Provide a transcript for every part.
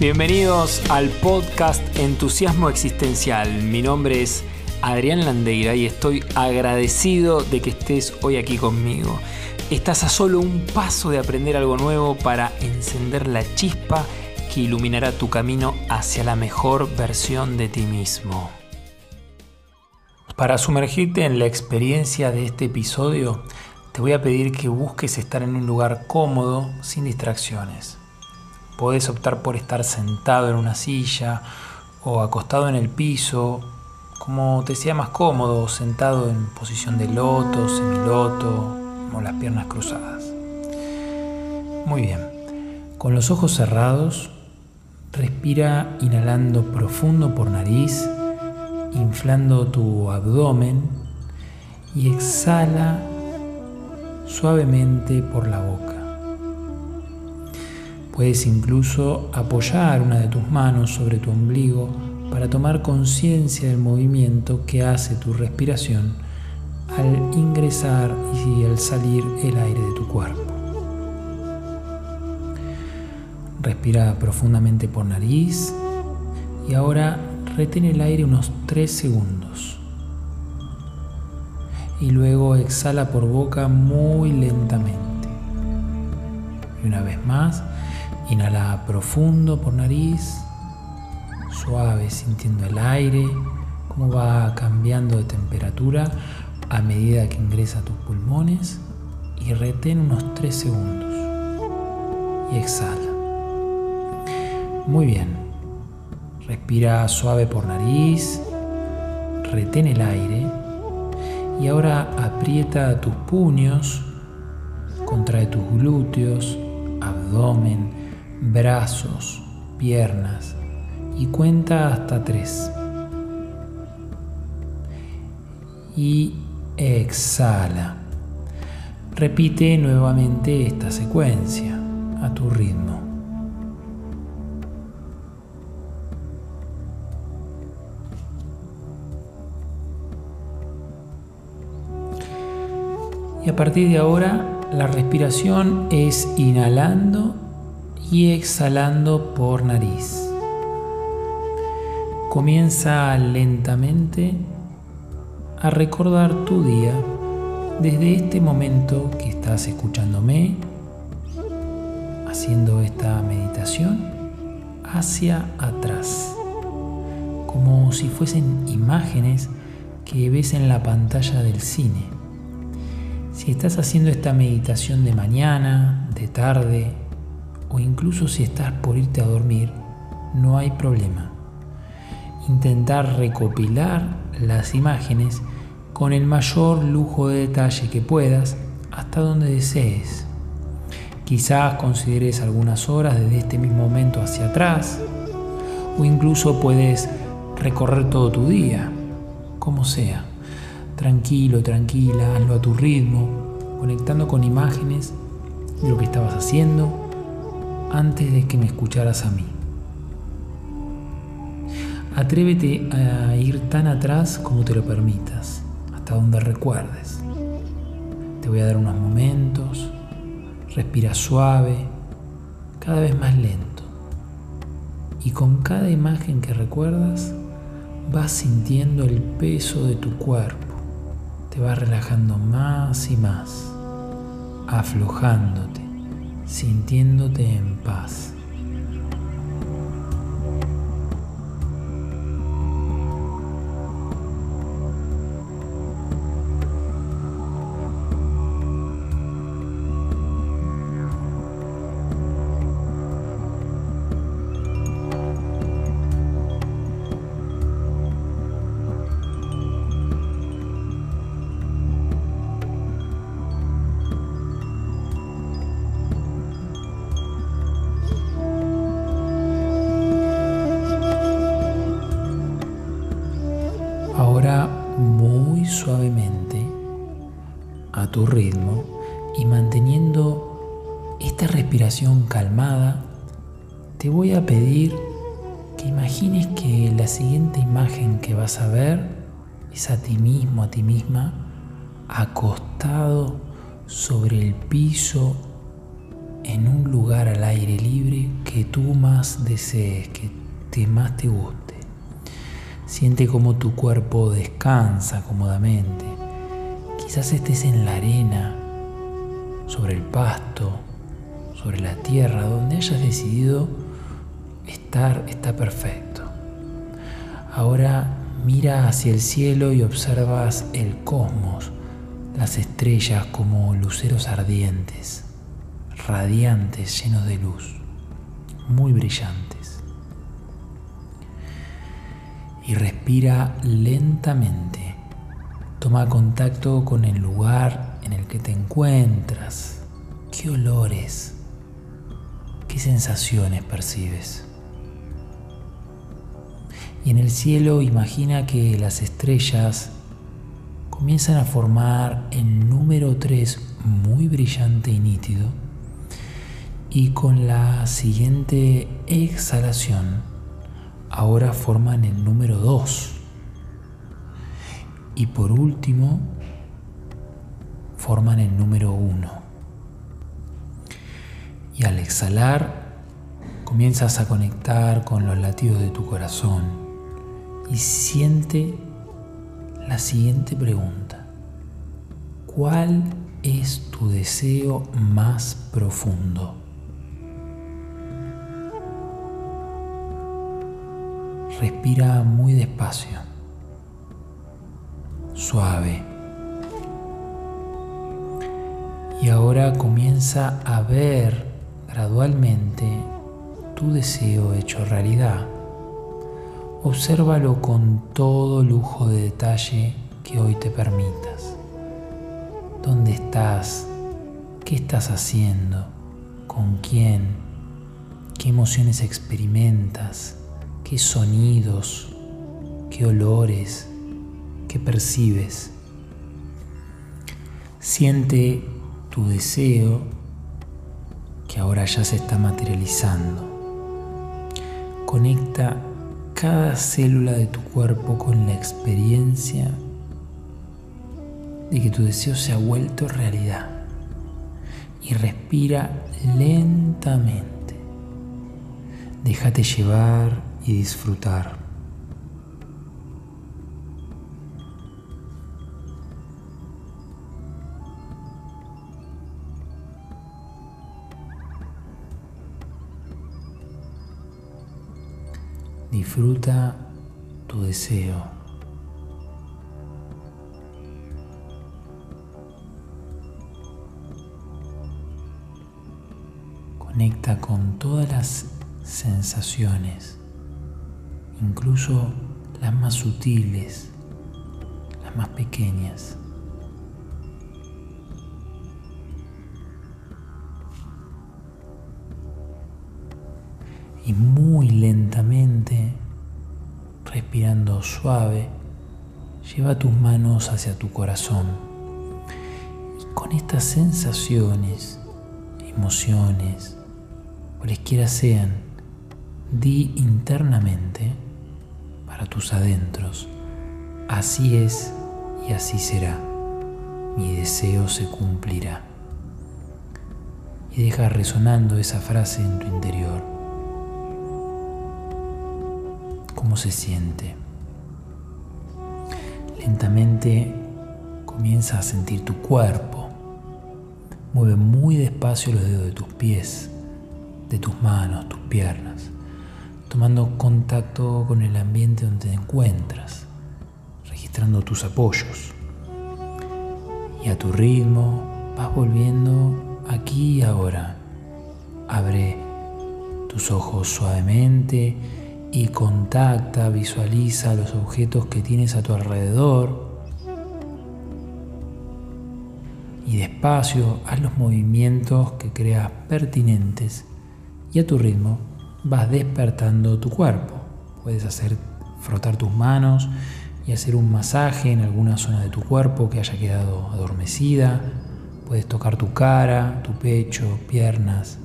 Bienvenidos al podcast Entusiasmo Existencial. Mi nombre es Adrián Landeira y estoy agradecido de que estés hoy aquí conmigo. Estás a solo un paso de aprender algo nuevo para encender la chispa que iluminará tu camino hacia la mejor versión de ti mismo. Para sumergirte en la experiencia de este episodio, te voy a pedir que busques estar en un lugar cómodo, sin distracciones. Podés optar por estar sentado en una silla o acostado en el piso, como te sea más cómodo, sentado en posición de loto, semiloto o las piernas cruzadas. Muy bien. Con los ojos cerrados, respira inhalando profundo por nariz, inflando tu abdomen y exhala suavemente por la boca. Puedes incluso apoyar una de tus manos sobre tu ombligo para tomar conciencia del movimiento que hace tu respiración al ingresar y al salir el aire de tu cuerpo. Respira profundamente por nariz y ahora retén el aire unos 3 segundos. Y luego exhala por boca muy lentamente. Y una vez más, Inhala profundo por nariz, suave sintiendo el aire, cómo va cambiando de temperatura a medida que ingresa a tus pulmones y retén unos 3 segundos y exhala. Muy bien. Respira suave por nariz, retén el aire y ahora aprieta tus puños, contrae tus glúteos, abdomen, brazos, piernas y cuenta hasta tres. Y exhala. Repite nuevamente esta secuencia a tu ritmo. Y a partir de ahora la respiración es inhalando y exhalando por nariz. Comienza lentamente a recordar tu día desde este momento que estás escuchándome, haciendo esta meditación, hacia atrás, como si fuesen imágenes que ves en la pantalla del cine. Si estás haciendo esta meditación de mañana, de tarde, o incluso si estás por irte a dormir, no hay problema. Intentar recopilar las imágenes con el mayor lujo de detalle que puedas hasta donde desees. Quizás consideres algunas horas desde este mismo momento hacia atrás o incluso puedes recorrer todo tu día, como sea. Tranquilo, tranquila, hazlo a tu ritmo, conectando con imágenes de lo que estabas haciendo antes de que me escucharas a mí. Atrévete a ir tan atrás como te lo permitas, hasta donde recuerdes. Te voy a dar unos momentos, respira suave, cada vez más lento. Y con cada imagen que recuerdas, vas sintiendo el peso de tu cuerpo. Te vas relajando más y más, aflojándote sintiéndote en paz. Suavemente a tu ritmo y manteniendo esta respiración calmada, te voy a pedir que imagines que la siguiente imagen que vas a ver es a ti mismo, a ti misma, acostado sobre el piso en un lugar al aire libre que tú más desees, que te, más te guste. Siente cómo tu cuerpo descansa cómodamente. Quizás estés en la arena, sobre el pasto, sobre la tierra, donde hayas decidido estar, está perfecto. Ahora mira hacia el cielo y observas el cosmos, las estrellas como luceros ardientes, radiantes, llenos de luz, muy brillantes. Y respira lentamente. Toma contacto con el lugar en el que te encuentras. ¿Qué olores? ¿Qué sensaciones percibes? Y en el cielo imagina que las estrellas comienzan a formar el número 3 muy brillante y nítido y con la siguiente exhalación ahora forman el número 2 y por último forman el número 1 y al exhalar comienzas a conectar con los latidos de tu corazón y siente la siguiente pregunta. ¿Cuál es tu deseo más profundo? Respira muy despacio, suave. Y ahora comienza a ver gradualmente tu deseo hecho realidad. Obsérvalo con todo lujo de detalle que hoy te permitas. ¿Dónde estás? ¿Qué estás haciendo? ¿Con quién? ¿Qué emociones experimentas? ¿Qué sonidos? ¿Qué olores? ¿Qué percibes? Siente tu deseo que ahora ya se está materializando. Conecta cada célula de tu cuerpo con la experiencia de que tu deseo se ha vuelto realidad. Y respira lentamente. Déjate llevar y disfrutar. Disfruta tu deseo. Conecta con todas las sensaciones, incluso las más sutiles, las más pequeñas. y muy lentamente, respirando suave, lleva tus manos hacia tu corazón. Y con estas sensaciones, emociones, cualesquiera sean, di internamente para tus adentros, así es y así será. Mi deseo se cumplirá. Y deja resonando esa frase en tu interior. cómo se siente. Lentamente comienza a sentir tu cuerpo. Mueve muy despacio los dedos de tus pies, de tus manos, tus piernas, tomando contacto con el ambiente donde te encuentras, registrando tus apoyos. Y a tu ritmo vas volviendo aquí y ahora. Abre tus ojos suavemente y contacta, visualiza los objetos que tienes a tu alrededor. Y despacio haz los movimientos que creas pertinentes y a tu ritmo vas despertando tu cuerpo. Puedes hacer frotar tus manos y hacer un masaje en alguna zona de tu cuerpo que haya quedado adormecida. Puedes tocar tu cara, tu pecho, piernas.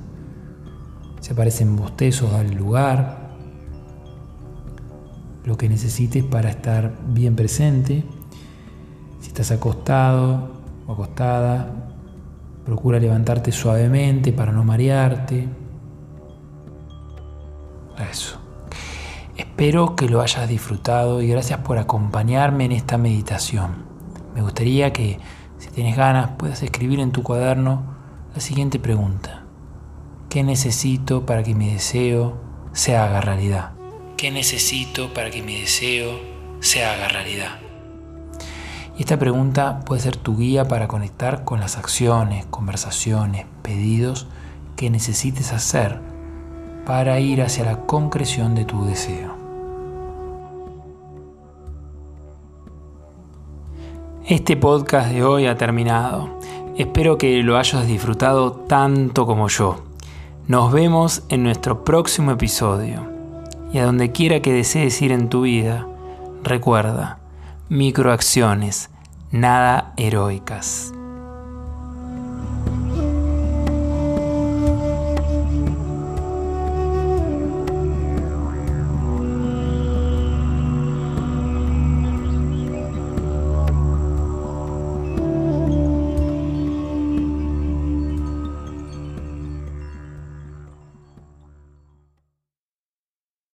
Si aparecen bostezos, dale lugar lo que necesites para estar bien presente. Si estás acostado o acostada, procura levantarte suavemente para no marearte. Espero que lo hayas disfrutado y gracias por acompañarme en esta meditación. Me gustaría que, si tienes ganas, puedas escribir en tu cuaderno la siguiente pregunta. ¿Qué necesito para que mi deseo se haga realidad? ¿Qué necesito para que mi deseo se haga realidad? Y esta pregunta puede ser tu guía para conectar con las acciones, conversaciones, pedidos que necesites hacer para ir hacia la concreción de tu deseo. Este podcast de hoy ha terminado. Espero que lo hayas disfrutado tanto como yo. Nos vemos en nuestro próximo episodio. Y a donde quiera que desees ir en tu vida, recuerda, microacciones, nada heroicas.